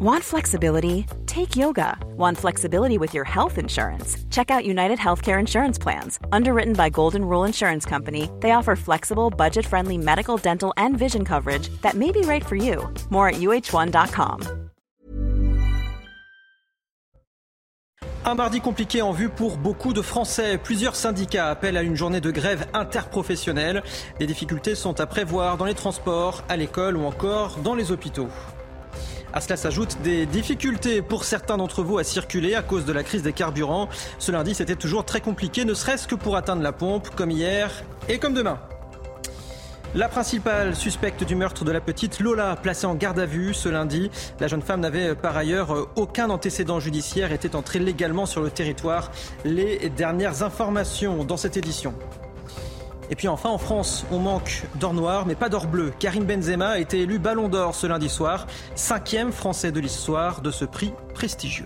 Want flexibility? Take yoga. Want flexibility with your health insurance? Check out United Healthcare Insurance Plans. Underwritten by Golden Rule Insurance Company, they offer flexible, budget friendly medical, dental, and vision coverage that may be right for you. More at uh1.com. Un mardi compliqué en vue pour beaucoup de Français. Plusieurs syndicats appellent à une journée de grève interprofessionnelle. Les difficultés sont à prévoir dans les transports, à l'école ou encore dans les hôpitaux. À cela s'ajoutent des difficultés pour certains d'entre vous à circuler à cause de la crise des carburants. Ce lundi, c'était toujours très compliqué, ne serait-ce que pour atteindre la pompe, comme hier et comme demain. La principale suspecte du meurtre de la petite Lola, placée en garde à vue ce lundi. La jeune femme n'avait par ailleurs aucun antécédent judiciaire, était entrée légalement sur le territoire. Les dernières informations dans cette édition. Et puis enfin, en France, on manque d'or noir, mais pas d'or bleu. Karim Benzema a été élu Ballon d'Or ce lundi soir, cinquième Français de l'histoire de ce prix prestigieux.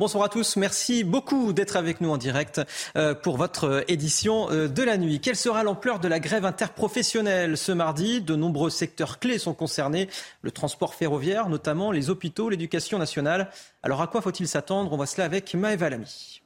Bonsoir à tous, merci beaucoup d'être avec nous en direct euh, pour votre édition euh, de la nuit. Quelle sera l'ampleur de la grève interprofessionnelle ce mardi? De nombreux secteurs clés sont concernés, le transport ferroviaire notamment, les hôpitaux, l'éducation nationale. Alors à quoi faut-il s'attendre? On voit cela avec Maëva Lamy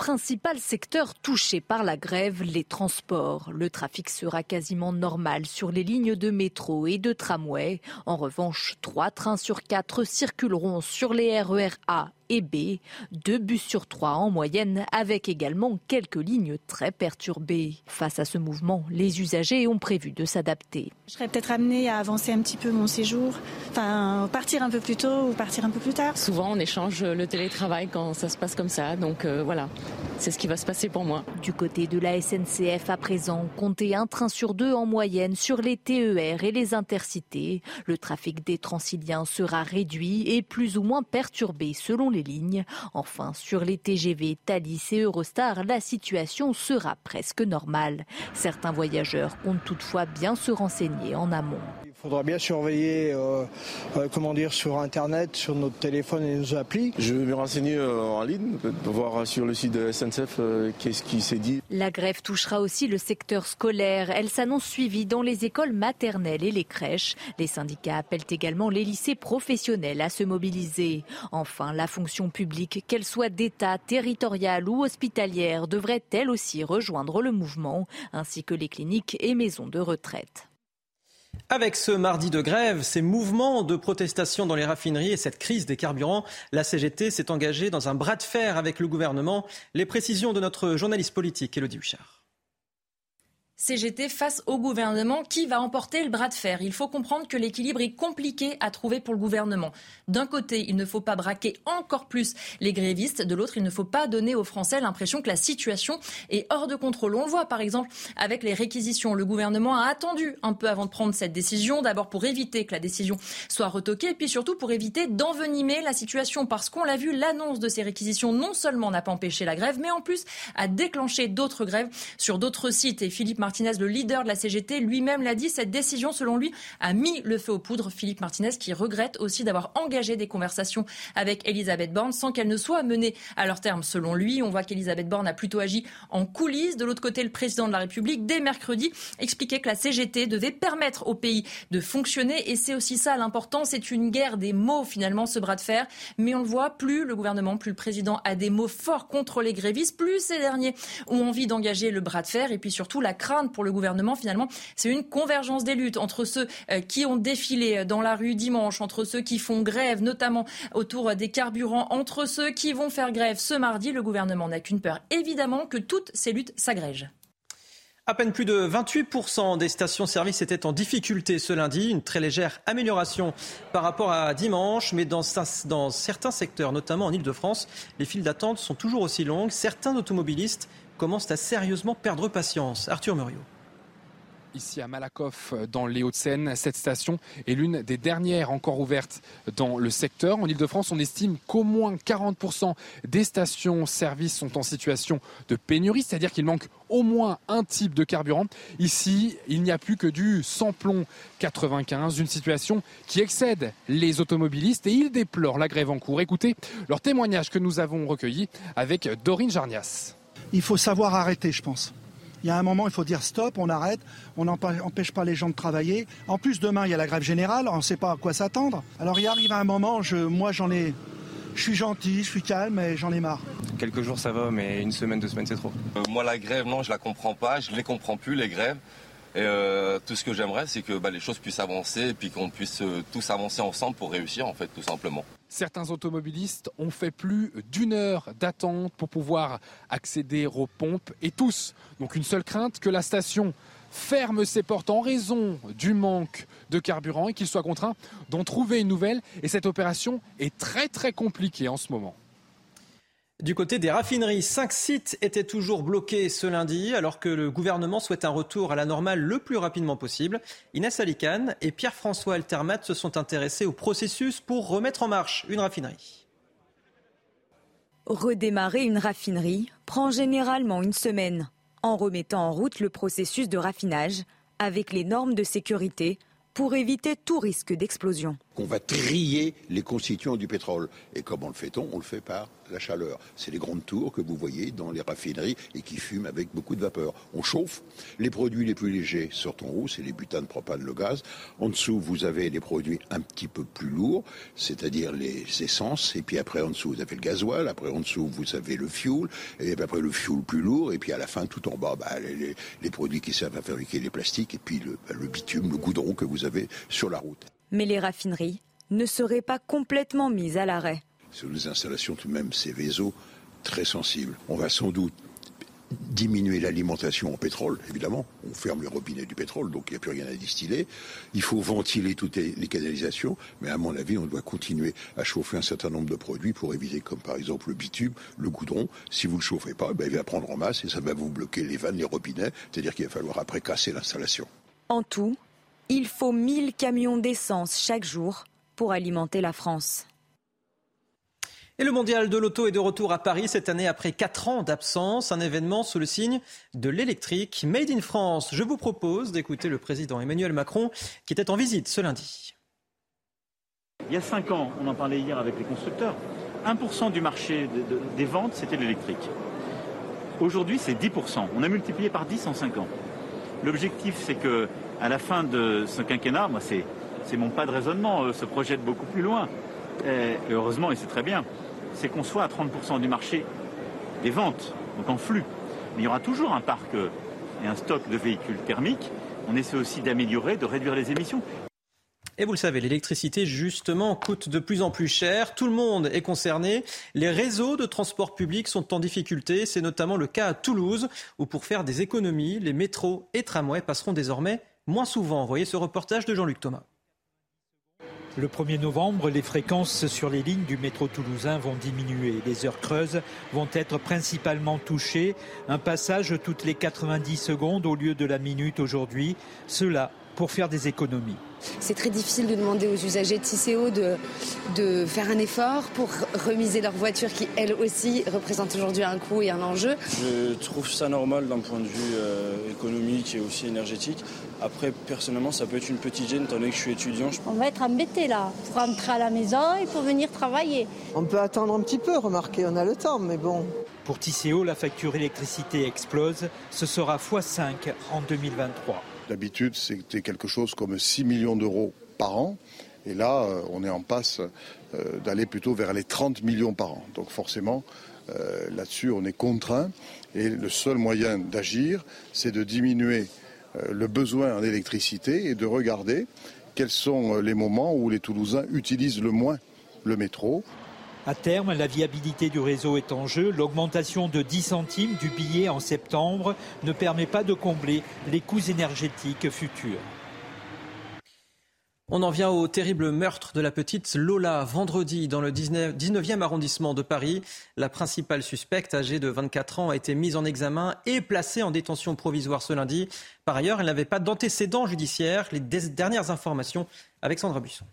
principal secteur touché par la grève, les transports. Le trafic sera quasiment normal sur les lignes de métro et de tramway. En revanche, trois trains sur quatre circuleront sur les RER A et B, deux bus sur trois en moyenne, avec également quelques lignes très perturbées. Face à ce mouvement, les usagers ont prévu de s'adapter. Je serais peut-être amené à avancer un petit peu mon séjour, enfin partir un peu plus tôt ou partir un peu plus tard. Souvent, on échange le télétravail quand ça se passe comme ça, donc euh, voilà, c'est ce qui va se passer pour moi. Du côté de la SNCF à présent, comptez un train sur deux en moyenne sur les TER et les intercités. Le trafic des transiliens sera réduit et plus ou moins perturbé selon les Enfin, sur les TGV, Thalys et Eurostar, la situation sera presque normale. Certains voyageurs comptent toutefois bien se renseigner en amont. Il faudra bien surveiller, euh, euh, comment dire, sur Internet, sur notre téléphone et nos applis. Je vais me renseigner euh, en ligne, voir sur le site de SNCF qu'est-ce qui s'est dit. La grève touchera aussi le secteur scolaire. Elle s'annonce suivie dans les écoles maternelles et les crèches. Les syndicats appellent également les lycées professionnels à se mobiliser. Enfin, la fonction publique, qu'elle soit d'État, territoriale ou hospitalière, devrait elle aussi rejoindre le mouvement, ainsi que les cliniques et maisons de retraite. Avec ce mardi de grève, ces mouvements de protestation dans les raffineries et cette crise des carburants, la CGT s'est engagée dans un bras de fer avec le gouvernement. Les précisions de notre journaliste politique, Elodie Huchard. CGT face au gouvernement qui va emporter le bras de fer. Il faut comprendre que l'équilibre est compliqué à trouver pour le gouvernement. D'un côté, il ne faut pas braquer encore plus les grévistes. De l'autre, il ne faut pas donner aux Français l'impression que la situation est hors de contrôle. On le voit par exemple avec les réquisitions. Le gouvernement a attendu un peu avant de prendre cette décision. D'abord pour éviter que la décision soit retoquée et puis surtout pour éviter d'envenimer la situation. Parce qu'on l'a vu, l'annonce de ces réquisitions non seulement n'a pas empêché la grève, mais en plus a déclenché d'autres grèves sur d'autres sites. Et Philippe Martinez, le leader de la CGT, lui-même l'a dit, cette décision, selon lui, a mis le feu aux poudres. Philippe Martinez qui regrette aussi d'avoir engagé des conversations avec Elisabeth Borne sans qu'elles ne soient menées à leur terme. Selon lui, on voit qu'Elisabeth Borne a plutôt agi en coulisses. De l'autre côté, le président de la République, dès mercredi, expliquait que la CGT devait permettre au pays de fonctionner. Et c'est aussi ça l'important. C'est une guerre des mots, finalement, ce bras de fer. Mais on le voit, plus le gouvernement, plus le président a des mots forts contre les grévistes, plus ces derniers ont envie d'engager le bras de fer. Et puis surtout, la crainte pour le gouvernement, finalement, c'est une convergence des luttes entre ceux euh, qui ont défilé dans la rue dimanche, entre ceux qui font grève, notamment autour des carburants, entre ceux qui vont faire grève ce mardi. Le gouvernement n'a qu'une peur, évidemment, que toutes ces luttes s'agrègent. À peine plus de 28% des stations-service étaient en difficulté ce lundi, une très légère amélioration par rapport à dimanche, mais dans, dans certains secteurs, notamment en Ile-de-France, les files d'attente sont toujours aussi longues. Certains automobilistes commencent à sérieusement perdre patience. Arthur Muriot. ici à Malakoff dans les Hauts-de-Seine. Cette station est l'une des dernières encore ouvertes dans le secteur. En Ile-de-France, on estime qu'au moins 40% des stations-service sont en situation de pénurie, c'est-à-dire qu'il manque au moins un type de carburant. Ici, il n'y a plus que du sans-plomb 95, une situation qui excède les automobilistes et ils déplorent la grève en cours. Écoutez leur témoignage que nous avons recueilli avec Dorine Jarnias. Il faut savoir arrêter, je pense. Il y a un moment, il faut dire stop, on arrête, on n'empêche pas les gens de travailler. En plus, demain, il y a la grève générale, on ne sait pas à quoi s'attendre. Alors il arrive un moment, je, moi j'en ai, je suis gentil, je suis calme et j'en ai marre. Quelques jours ça va, mais une semaine, deux semaines c'est trop. Euh, moi la grève, non, je la comprends pas, je les comprends plus les grèves. Et euh, tout ce que j'aimerais, c'est que bah, les choses puissent avancer et puis qu'on puisse euh, tous avancer ensemble pour réussir, en fait, tout simplement. Certains automobilistes ont fait plus d'une heure d'attente pour pouvoir accéder aux pompes et tous, donc une seule crainte, que la station ferme ses portes en raison du manque de carburant et qu'il soit contraint d'en trouver une nouvelle. Et cette opération est très très compliquée en ce moment. Du côté des raffineries, cinq sites étaient toujours bloqués ce lundi, alors que le gouvernement souhaite un retour à la normale le plus rapidement possible. Inès Alicane et Pierre-François Altermat se sont intéressés au processus pour remettre en marche une raffinerie. Redémarrer une raffinerie prend généralement une semaine, en remettant en route le processus de raffinage avec les normes de sécurité pour éviter tout risque d'explosion. On va trier les constituants du pétrole. Et comment le fait-on On le fait par la chaleur. C'est les grandes tours que vous voyez dans les raffineries et qui fument avec beaucoup de vapeur. On chauffe. Les produits les plus légers sortent en haut, c'est les butanes, propane, le gaz. En dessous, vous avez les produits un petit peu plus lourds, c'est-à-dire les essences. Et puis après, en dessous, vous avez le gasoil. Après, en dessous, vous avez le fuel. Et puis après, le fuel plus lourd. Et puis à la fin, tout en bas, bah, les, produits qui servent à fabriquer les plastiques. Et puis le, bah, le bitume, le goudron que vous avez sur la route. Mais les raffineries ne seraient pas complètement mises à l'arrêt sur les installations tout de même Céveso très sensibles. On va sans doute diminuer l'alimentation en pétrole, évidemment. On ferme les robinets du pétrole, donc il n'y a plus rien à distiller. Il faut ventiler toutes les canalisations, mais à mon avis, on doit continuer à chauffer un certain nombre de produits pour éviter, comme par exemple le bitume, le goudron. Si vous ne le chauffez pas, ben, il va prendre en masse et ça va vous bloquer les vannes, les robinets, c'est-à-dire qu'il va falloir après casser l'installation. En tout, il faut 1000 camions d'essence chaque jour pour alimenter la France. Et le mondial de l'auto est de retour à Paris cette année après 4 ans d'absence, un événement sous le signe de l'électrique Made in France. Je vous propose d'écouter le président Emmanuel Macron qui était en visite ce lundi. Il y a 5 ans, on en parlait hier avec les constructeurs, 1% du marché des ventes, c'était l'électrique. Aujourd'hui, c'est 10%. On a multiplié par 10 en 5 ans. L'objectif, c'est que à la fin de ce quinquennat, moi, c'est, mon pas de raisonnement, euh, se projette beaucoup plus loin. et heureusement, et c'est très bien, c'est qu'on soit à 30% du marché des ventes, donc en flux. Mais il y aura toujours un parc et un stock de véhicules thermiques. On essaie aussi d'améliorer, de réduire les émissions. Et vous le savez, l'électricité, justement, coûte de plus en plus cher. Tout le monde est concerné. Les réseaux de transport public sont en difficulté. C'est notamment le cas à Toulouse, où pour faire des économies, les métros et tramways passeront désormais moins souvent. Voyez ce reportage de Jean-Luc Thomas. Le 1er novembre, les fréquences sur les lignes du métro toulousain vont diminuer. Les heures creuses vont être principalement touchées. Un passage toutes les 90 secondes au lieu de la minute aujourd'hui. Cela pour faire des économies. C'est très difficile de demander aux usagers de TCO de, de faire un effort pour remiser leur voiture qui, elle aussi, représente aujourd'hui un coût et un enjeu. Je trouve ça normal d'un point de vue euh, économique et aussi énergétique. Après, personnellement, ça peut être une petite gêne, étant donné que je suis étudiant. On va être embêté là, pour rentrer à la maison et pour venir travailler. On peut attendre un petit peu, remarquez, on a le temps, mais bon. Pour Tisséo, la facture électricité explose. Ce sera x5 en 2023. D'habitude, c'était quelque chose comme 6 millions d'euros par an. Et là, euh, on est en passe euh, d'aller plutôt vers les 30 millions par an. Donc forcément, euh, là-dessus, on est contraint. Et le seul moyen d'agir, c'est de diminuer le besoin en électricité et de regarder quels sont les moments où les Toulousains utilisent le moins le métro. À terme, la viabilité du réseau est en jeu. L'augmentation de 10 centimes du billet en septembre ne permet pas de combler les coûts énergétiques futurs. On en vient au terrible meurtre de la petite Lola vendredi dans le 19e arrondissement de Paris. La principale suspecte, âgée de 24 ans, a été mise en examen et placée en détention provisoire ce lundi. Par ailleurs, elle n'avait pas d'antécédents judiciaires. Les dernières informations avec Sandra Buisson.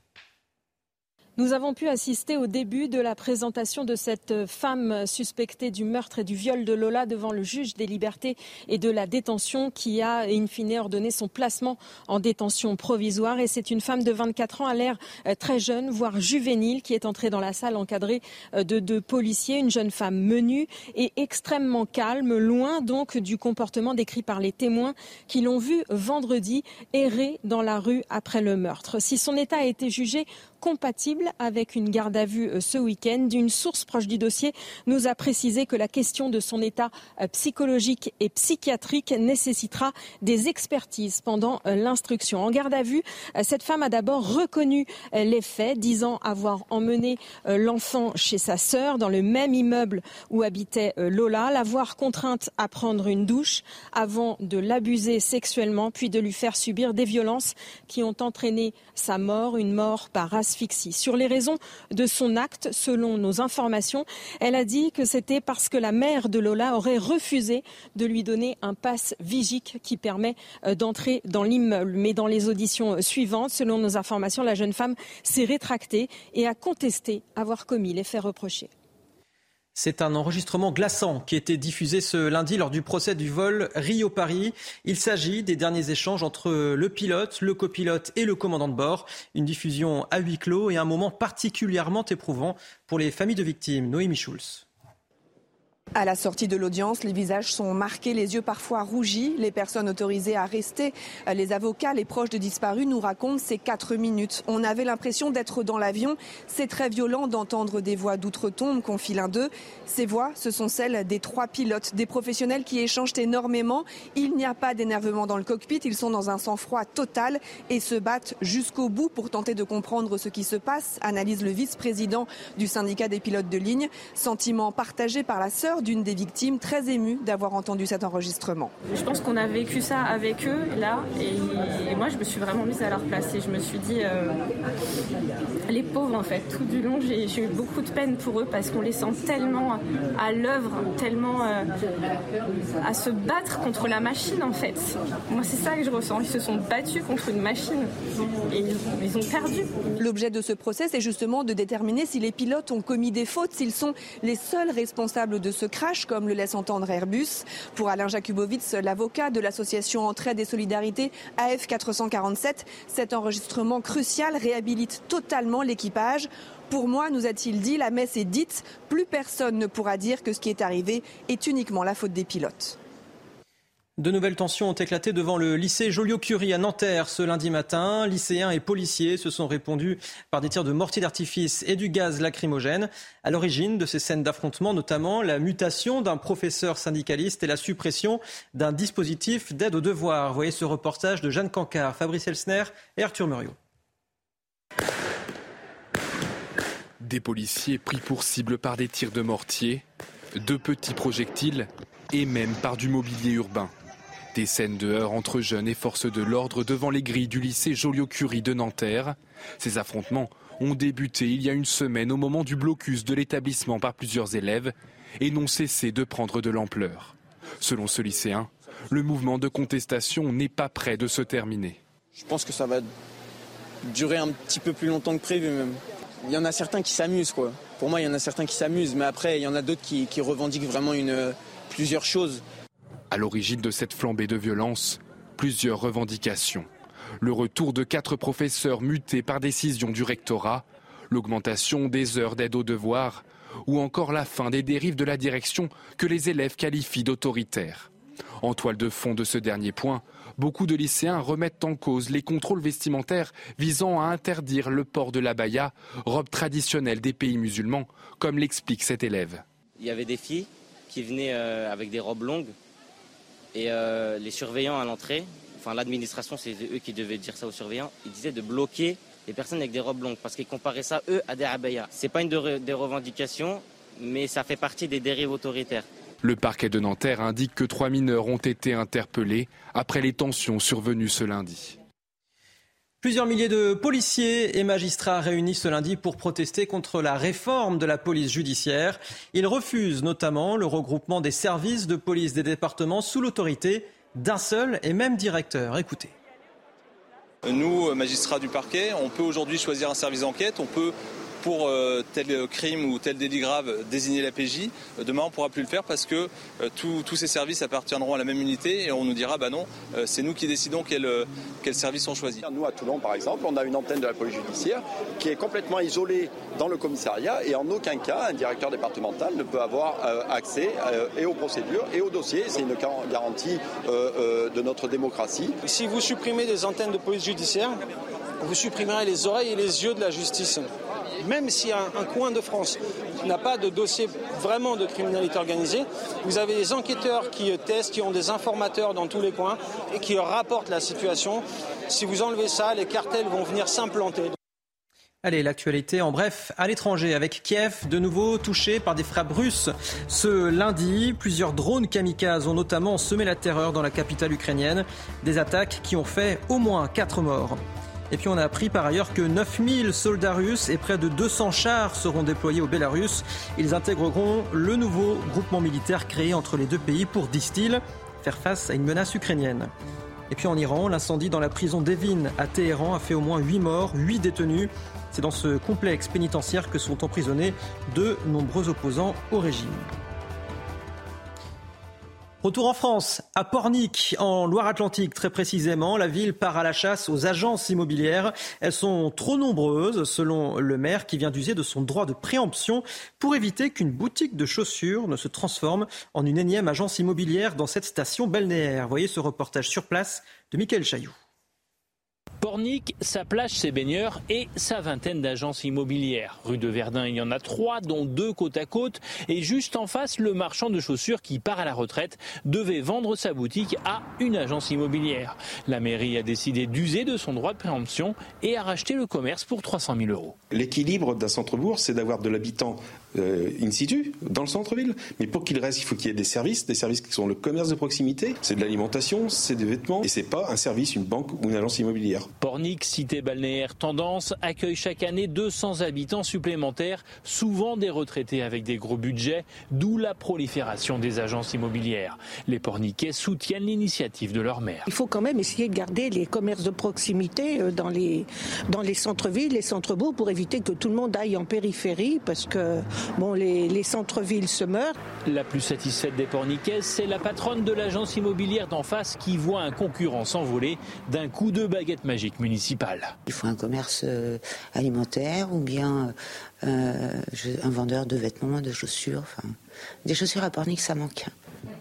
Nous avons pu assister au début de la présentation de cette femme suspectée du meurtre et du viol de Lola devant le juge des libertés et de la détention qui a in fine ordonné son placement en détention provisoire. Et c'est une femme de 24 ans à l'air euh, très jeune, voire juvénile, qui est entrée dans la salle encadrée euh, de deux policiers, une jeune femme menue et extrêmement calme, loin donc du comportement décrit par les témoins qui l'ont vue vendredi errer dans la rue après le meurtre. Si son état a été jugé compatible avec une garde à vue euh, ce week-end. Une source proche du dossier nous a précisé que la question de son état euh, psychologique et psychiatrique nécessitera des expertises pendant euh, l'instruction. En garde à vue, cette femme a d'abord reconnu les faits, disant avoir emmené l'enfant chez sa sœur dans le même immeuble où habitait Lola, l'avoir contrainte à prendre une douche avant de l'abuser sexuellement, puis de lui faire subir des violences qui ont entraîné sa mort, une mort par Sur les raisons de son acte, selon nos informations, elle a dit que c'était parce que la mère de Lola aurait refusé de lui donner un passe vigique qui permet euh, d'entrer dans l'immeuble. Mais dans les auditions suivantes, selon nos informations, la jeune femme s'est rétractée et a contesté avoir commis les faits reprochés. C'est un enregistrement glaçant qui a été diffusé ce lundi lors du procès du vol Rio-Paris. Il s'agit des derniers échanges entre le pilote, le copilote et le commandant de bord. Une diffusion à huis clos et un moment particulièrement éprouvant pour les familles de victimes. Noémie Schulz. À la sortie de l'audience, les visages sont marqués, les yeux parfois rougis. Les personnes autorisées à rester, les avocats, les proches de disparus nous racontent ces quatre minutes. On avait l'impression d'être dans l'avion. C'est très violent d'entendre des voix d'outre-tombe, confie l'un d'eux. Ces voix, ce sont celles des trois pilotes, des professionnels qui échangent énormément. Il n'y a pas d'énervement dans le cockpit. Ils sont dans un sang-froid total et se battent jusqu'au bout pour tenter de comprendre ce qui se passe, analyse le vice-président du syndicat des pilotes de ligne. Sentiment partagé par la sœur d'une des victimes, très émue d'avoir entendu cet enregistrement. Je pense qu'on a vécu ça avec eux, là, et, moi je me suis vraiment mise à leur place et je me suis dit, euh, les pauvres en fait, tout du long j'ai eu beaucoup de peine pour eux parce qu'on les sent tellement à l'œuvre, tellement euh, à se battre contre la machine en fait. Moi c'est ça que je ressens, ils se sont battus contre une machine et ils ont perdu. L'objet de ce procès c'est justement de déterminer si les pilotes ont commis des fautes, s'ils sont les seuls responsables de ce crash, comme le laisse entendre Airbus. Pour Alain Jakubowicz, l'avocat de l'association Entraide et Solidarité AF 447, cet enregistrement crucial réhabilite totalement l'équipage. Pour moi, nous a-t-il dit, la messe est dite, plus personne ne pourra dire que ce qui est arrivé est uniquement la faute des pilotes. De nouvelles tensions ont éclaté devant le lycée Joliot-Curie à Nanterre ce lundi matin. Lycéens et policiers se sont répondus par des tirs de mortier d'artifice et du gaz lacrymogène. À l'origine de ces scènes d'affrontement, notamment la mutation d'un professeur syndicaliste et la suppression d'un dispositif d'aide aux devoirs. Voyez ce reportage de Jeanne Cancard, Fabrice Elsner et Arthur Muriot. Des policiers pris pour cible par des tirs de mortier, de petits projectiles et même par du mobilier urbain. Des scènes de heurts entre jeunes et forces de l'ordre devant les grilles du lycée Joliot-Curie de Nanterre. Ces affrontements ont débuté il y a une semaine au moment du blocus de l'établissement par plusieurs élèves et n'ont cessé de prendre de l'ampleur. Selon ce lycéen, le mouvement de contestation n'est pas prêt de se terminer. Je pense que ça va durer un petit peu plus longtemps que prévu même. Il y en a certains qui s'amusent quoi. Pour moi, il y en a certains qui s'amusent, mais après, il y en a d'autres qui, revendiquent vraiment plusieurs choses. À l'origine de cette flambée de violence, plusieurs revendications. Le retour de quatre professeurs mutés par décision du rectorat, l'augmentation des heures d'aide aux devoirs, ou encore la fin des dérives de la direction que les élèves qualifient d'autoritaires. En toile de fond de ce dernier point, beaucoup de lycéens remettent en cause les contrôles vestimentaires visant à interdire le port de l'abaya, robe traditionnelle des pays musulmans, comme l'explique cet élève. Il y avait des filles qui venaient euh, avec des robes longues et euh, les surveillants à l'entrée, enfin l'administration, c'est eux qui devaient dire ça aux surveillants, ils disaient de bloquer les personnes avec des robes longues parce qu'ils comparaient ça, eux, à des abayas. C'est pas une des revendications, mais ça fait partie des dérives autoritaires. Le parquet de Nanterre indique que trois mineurs ont été interpellés après les tensions survenues ce lundi. Plusieurs milliers de policiers et magistrats réunis ce lundi pour protester contre la réforme de la police judiciaire. Ils refusent notamment le regroupement des services de police des départements sous l'autorité d'un seul et même directeur. Écoutez. Nous, magistrats du parquet, on peut aujourd'hui choisir un service d'enquête, on peut pour euh, tel crime ou tel délit grave désigner la PJ. Demain, on ne pourra plus le faire parce que euh, tous ces services appartiendront à la même unité et on nous dira bah non, euh, c'est nous qui décidons quel, quel service on choisit. Nous, à Toulon, par exemple, on a une antenne de la police judiciaire qui est complètement isolée dans le commissariat et en aucun cas, un directeur départemental ne peut avoir accès et aux procédures et aux dossiers. C'est une garantie de notre démocratie. Si vous supprimez des antennes de police judiciaire, vous supprimerez les oreilles et les yeux de la justice même si un, coin de France n'a pas de dossier vraiment de criminalité organisée, vous avez des enquêteurs qui testent, qui ont des informateurs dans tous les coins et qui rapportent la situation. Si vous enlevez ça, les cartels vont venir s'implanter. Allez, l'actualité en bref, à l'étranger, avec Kiev de nouveau touché par des frappes russes. Ce lundi, plusieurs drones kamikazes ont notamment semé la terreur dans la capitale ukrainienne. Des attaques qui ont fait au moins 4 morts. Et puis on a appris par ailleurs que 9000 soldats russes et près de 200 chars seront déployés au Bélarus. Ils intégreront le nouveau groupement militaire créé entre les deux pays pour, disent-ils, faire face à une menace ukrainienne. Et puis en Iran, l'incendie dans la prison d'Evin à Téhéran a fait au moins 8 morts, 8 détenus. C'est dans ce complexe pénitentiaire que sont emprisonnés de nombreux opposants au régime. Retour en France, à Pornic, en Loire-Atlantique très précisément. La ville part à la chasse aux agences immobilières. Elles sont trop nombreuses, selon le maire, qui vient d'user de son droit de préemption pour éviter qu'une boutique de chaussures ne se transforme en une énième agence immobilière dans cette station balnéaire. Voyez ce reportage sur place de Michael Chailloux. Sa plage, ses baigneurs et sa vingtaine d'agences immobilières. Rue de Verdun, il y en a trois, dont deux côte à côte. Et juste en face, le marchand de chaussures qui part à la retraite devait vendre sa boutique à une agence immobilière. La mairie a décidé d'user de son droit de préemption et a racheté le commerce pour 300 000 euros. L'équilibre d'un centre-bourg, c'est d'avoir de l'habitant euh, in situ, dans le centre-ville. Mais pour qu'il reste, il faut qu'il y ait des services, des services qui sont le commerce de proximité, c'est de l'alimentation, c'est des vêtements, et c'est pas un service, une banque ou une agence immobilière. Pornic, cité balnéaire tendance, accueille chaque année 200 habitants supplémentaires, souvent des retraités avec des gros budgets, d'où la prolifération des agences immobilières. Les Porniquais soutiennent l'initiative de leur maire. Il faut quand même essayer de garder les commerces de proximité euh, dans les, dans les centres-villes, les centres-bourgs, pour éviter que tout le monde aille en périphérie, parce que bon, les, centres-villes se meurent. La plus satisfaite des Porniquaises, c'est la patronne de l'agence immobilière d'en face qui voit un concurrent s'envoler d'un coup de baguette magique municipale. Il faut un commerce euh, alimentaire ou bien euh, un vendeur de vêtements, de chaussures. Enfin, des chaussures à Pornic, ça manque.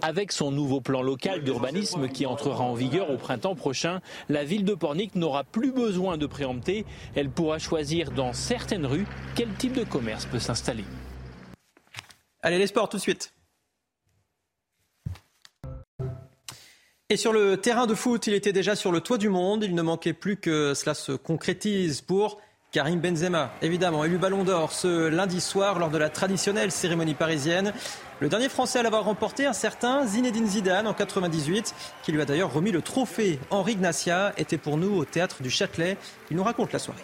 Avec son nouveau plan local d'urbanisme qui entrera en vigueur au printemps prochain, la ville de Pornic n'aura plus besoin de préempter. Elle pourra choisir dans certaines rues quel type de commerce peut s'installer. Allez, les sports tout de suite. Et sur le terrain de foot, il était déjà sur le toit du monde. Il ne manquait plus que cela se concrétise pour Karim Benzema, évidemment, élu Ballon d'Or ce lundi soir lors de la traditionnelle cérémonie parisienne. Le dernier Français à l'avoir remporté, un certain Zinedine Zidane en 98, qui lui a d'ailleurs remis le trophée. Henri Ignacia était pour nous au théâtre du Châtelet. Il nous raconte la soirée.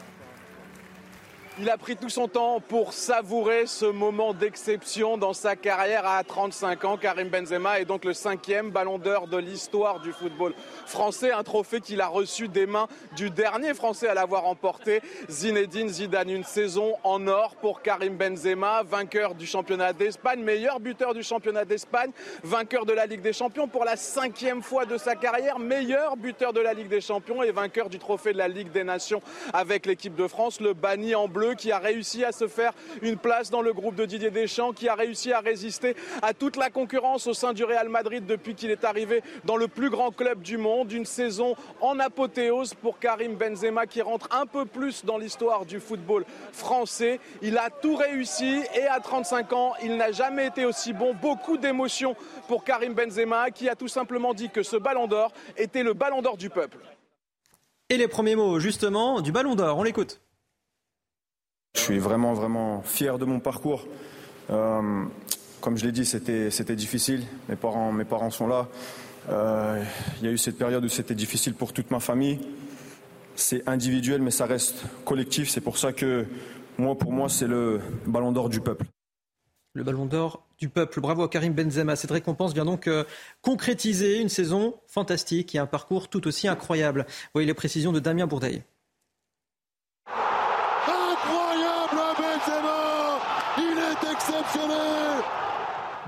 Il a pris tout son temps pour savourer ce moment d'exception dans sa carrière à 35 ans. Karim Benzema est donc le cinquième ballon d'or de l'histoire du football français. Un trophée qu'il a reçu des mains du dernier Français à l'avoir remporté, Zinedine Zidane. Une saison en or pour Karim Benzema, vainqueur du championnat d'Espagne, meilleur buteur du championnat d'Espagne, vainqueur de la Ligue des Champions pour la cinquième fois de sa carrière, meilleur buteur de la Ligue des Champions et vainqueur du trophée de la Ligue des Nations avec l'équipe de France. Le banni en bleu qui a réussi à se faire une place dans le groupe de Didier Deschamps, qui a réussi à résister à toute la concurrence au sein du Real Madrid depuis qu'il est arrivé dans le plus grand club du monde. Une saison en apothéose pour Karim Benzema qui rentre un peu plus dans l'histoire du football français. Il a tout réussi et à 35 ans, il n'a jamais été aussi bon. Beaucoup d'émotions pour Karim Benzema qui a tout simplement dit que ce ballon d'or était le ballon d'or du peuple. Et les premiers mots justement du ballon d'or, on l'écoute. Je suis vraiment, vraiment fier de mon parcours. Euh, comme je l'ai dit, c'était difficile. Mes parents, mes parents sont là. Euh, il y a eu cette période où c'était difficile pour toute ma famille. c'est individuel, mais ça reste collectif. C'est pour ça que moi, pour moi, c'est le ballon d'or du peuple. Le ballon d'or du peuple. Bravo à Karim Benzema. Cette récompense vient donc euh, concrétiser une saison fantastique et un parcours tout aussi incroyable. Voyez les précisions de Damien Bourdeil. Incroyable Benzema Il est exceptionnel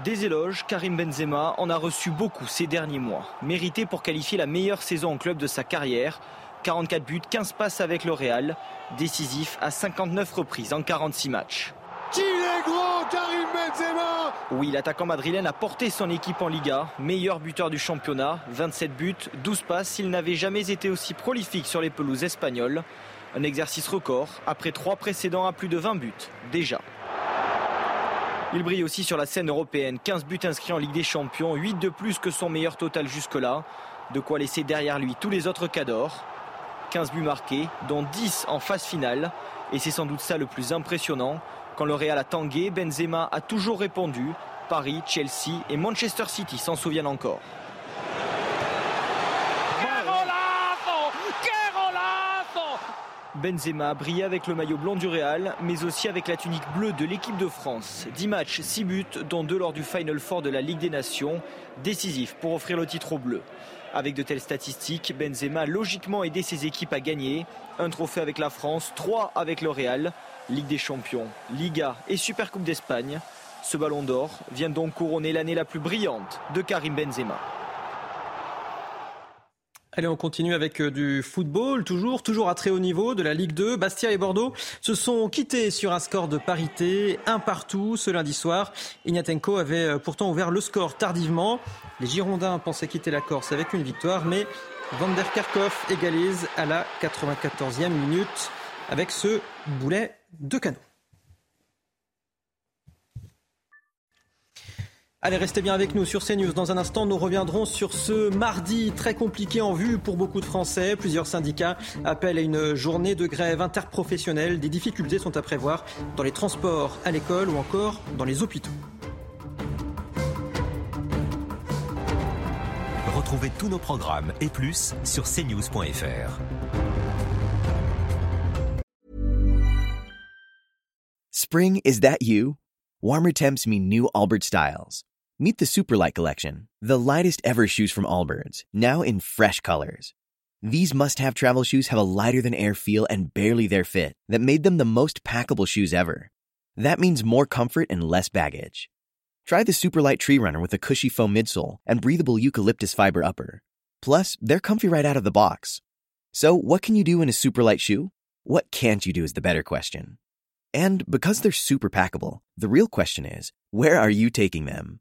Des éloges, Karim Benzema en a reçu beaucoup ces derniers mois. Mérité pour qualifier la meilleure saison en club de sa carrière. 44 buts, 15 passes avec le Real. Décisif à 59 reprises en 46 matchs. Qu'il est grand, Karim Benzema? Oui, l'attaquant madrilène a porté son équipe en Liga, meilleur buteur du championnat, 27 buts, 12 passes. Il n'avait jamais été aussi prolifique sur les pelouses espagnoles. Un exercice record après trois précédents à plus de 20 buts, déjà. Il brille aussi sur la scène européenne, 15 buts inscrits en Ligue des Champions, 8 de plus que son meilleur total jusque-là. De quoi laisser derrière lui tous les autres cadors. 15 buts marqués, dont 10 en phase finale. Et c'est sans doute ça le plus impressionnant. Quand le Real a tangué, Benzema a toujours répondu. Paris, Chelsea et Manchester City s'en souviennent encore. Benzema a brillé avec le maillot blanc du Real, mais aussi avec la tunique bleue de l'équipe de France. 10 matchs, 6 buts, dont 2 lors du Final Four de la Ligue des Nations, décisif pour offrir le titre au bleu. Avec de telles statistiques, Benzema a logiquement aidé ses équipes à gagner. Un trophée avec la France, 3 avec le Real, Ligue des Champions, Liga et Supercoupe d'Espagne. Ce ballon d'or vient donc couronner l'année la plus brillante de Karim Benzema. Allez, on continue avec euh, du football, toujours, toujours à très haut niveau de la Ligue 2. Bastia et Bordeaux se sont quittés sur un score de parité, un partout ce lundi soir. Ignatenko avait euh, pourtant ouvert le score tardivement. Les Girondins pensaient quitter la Corse avec une victoire, mais Van der égalise à la 94e minute avec ce boulet de canon. Allez, restez bien avec nous sur CNews. Dans un instant, nous reviendrons sur ce mardi très compliqué en vue pour beaucoup de Français. Plusieurs syndicats appellent à une journée de grève interprofessionnelle. Des difficultés sont à prévoir dans les transports, à l'école ou encore dans les hôpitaux. Retrouvez tous nos programmes et plus sur cnews.fr. Spring, is that you? Warmer temps mean new Albert styles. Meet the Superlight Collection, the lightest ever shoes from Allbirds, now in fresh colors. These must have travel shoes have a lighter than air feel and barely their fit that made them the most packable shoes ever. That means more comfort and less baggage. Try the Superlight Tree Runner with a cushy foam midsole and breathable eucalyptus fiber upper. Plus, they're comfy right out of the box. So, what can you do in a Superlight shoe? What can't you do is the better question. And because they're super packable, the real question is where are you taking them?